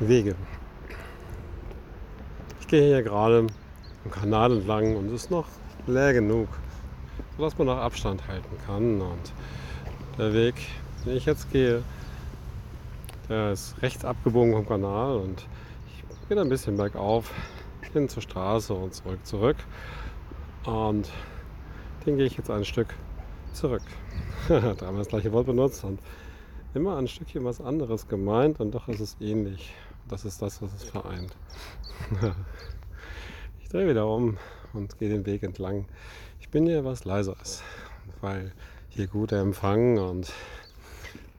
Wege. Ich gehe hier gerade am Kanal entlang und es ist noch leer genug, sodass man noch Abstand halten kann. Und der Weg, den ich jetzt gehe, der ist rechts abgebogen vom Kanal und ich gehe ein bisschen bergauf hin zur Straße und zurück zurück. Und den gehe ich jetzt ein Stück zurück. Dreimal das gleiche Wort benutzt und immer ein Stückchen was anderes gemeint und doch ist es ähnlich. Das ist das, was es vereint. ich drehe wieder um und gehe den Weg entlang. Ich bin hier was leiser ist, weil hier guter Empfang und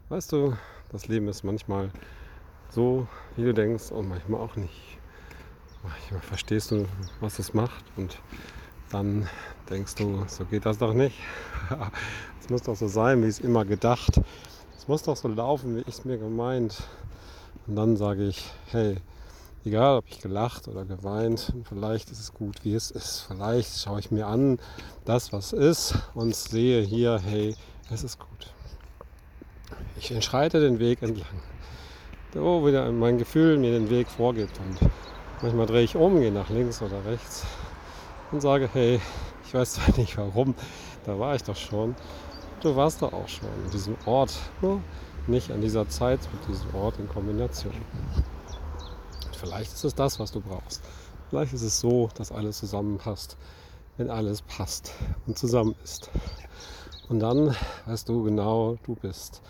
weißt du, das Leben ist manchmal so, wie du denkst und manchmal auch nicht. Manchmal verstehst du, was es macht und dann denkst du, so geht das doch nicht. Es muss doch so sein, wie es immer gedacht. Es muss doch so laufen, wie ich es mir gemeint. Und dann sage ich, hey, egal ob ich gelacht oder geweint, vielleicht ist es gut, wie es ist. Vielleicht schaue ich mir an, das, was ist, und sehe hier, hey, es ist gut. Ich entschreite den Weg entlang. Wo wieder mein Gefühl mir den Weg vorgibt. Und manchmal drehe ich um, gehe nach links oder rechts und sage, hey, ich weiß zwar nicht warum, da war ich doch schon. Du warst doch auch schon an diesem Ort, nur nicht an dieser Zeit mit diesem Ort in Kombination. Und vielleicht ist es das, was du brauchst. Vielleicht ist es so, dass alles zusammenpasst, wenn alles passt und zusammen ist. Und dann weißt du genau, du bist.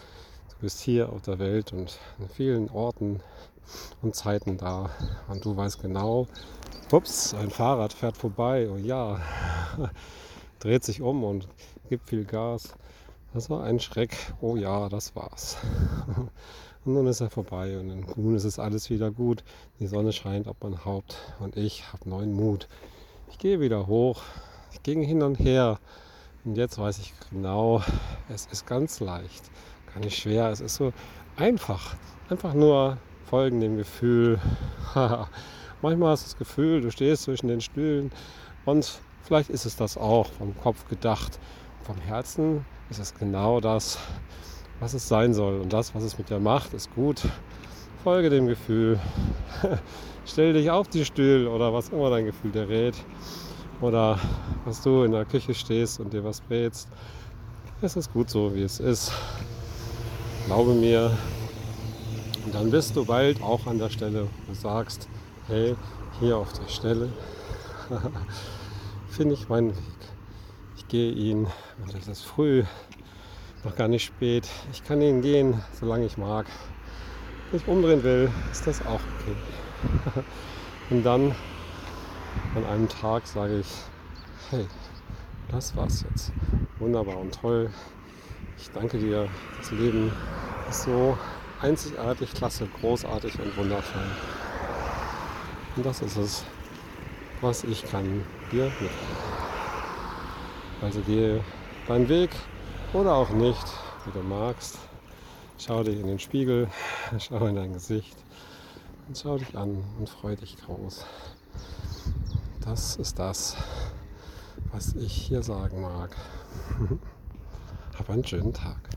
Du bist hier auf der Welt und in vielen Orten und Zeiten da. Und du weißt genau, ups, ein Fahrrad fährt vorbei. Oh ja, dreht sich um und gibt viel Gas. Das war ein Schreck. Oh ja, das war's. Und nun ist er vorbei und nun ist es alles wieder gut. Die Sonne scheint auf mein Haupt und ich habe neuen Mut. Ich gehe wieder hoch. Ich ging hin und her. Und jetzt weiß ich genau, es ist ganz leicht. Gar nicht schwer. Es ist so einfach. Einfach nur folgen dem Gefühl. Manchmal hast du das Gefühl, du stehst zwischen den Stühlen und vielleicht ist es das auch vom Kopf gedacht. Vom Herzen ist es genau das, was es sein soll. Und das, was es mit dir macht, ist gut. Folge dem Gefühl. Stell dich auf die Stühle oder was immer dein Gefühl dir rät. Oder was du in der Küche stehst und dir was brätst. Es ist gut so, wie es ist. Glaube mir. Und dann bist du bald auch an der Stelle und sagst, hey, hier auf der Stelle finde ich meinen Weg gehe ihn, und es ist früh, noch gar nicht spät. Ich kann ihn gehen, solange ich mag. Wenn ich umdrehen will, ist das auch okay. Und dann an einem Tag sage ich, hey, das war's jetzt. Wunderbar und toll. Ich danke dir. Das Leben ist so einzigartig, klasse, großartig und wundervoll. Und das ist es, was ich kann dir mitgeben. Also gehe deinen Weg oder auch nicht, wie du magst. Schau dich in den Spiegel, schau in dein Gesicht und schau dich an und freu dich groß. Das ist das, was ich hier sagen mag. Hab einen schönen Tag.